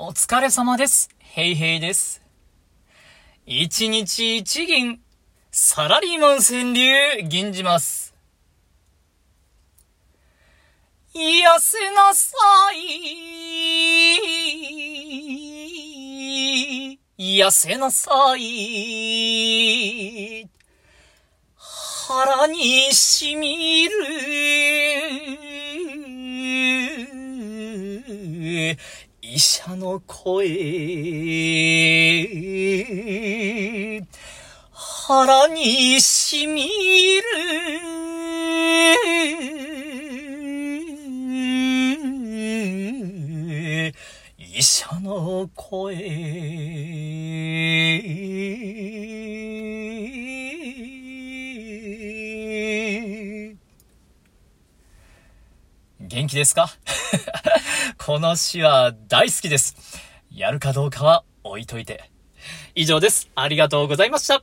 お疲れ様です。ヘイヘイです。一日一銀、サラリーマン川柳、銀じます。痩せなさい。痩せなさい。腹にしみる。医者の声。腹にしみる。医者の声。元気ですか？この詩は大好きです。やるかどうかは置いといて。以上です。ありがとうございました。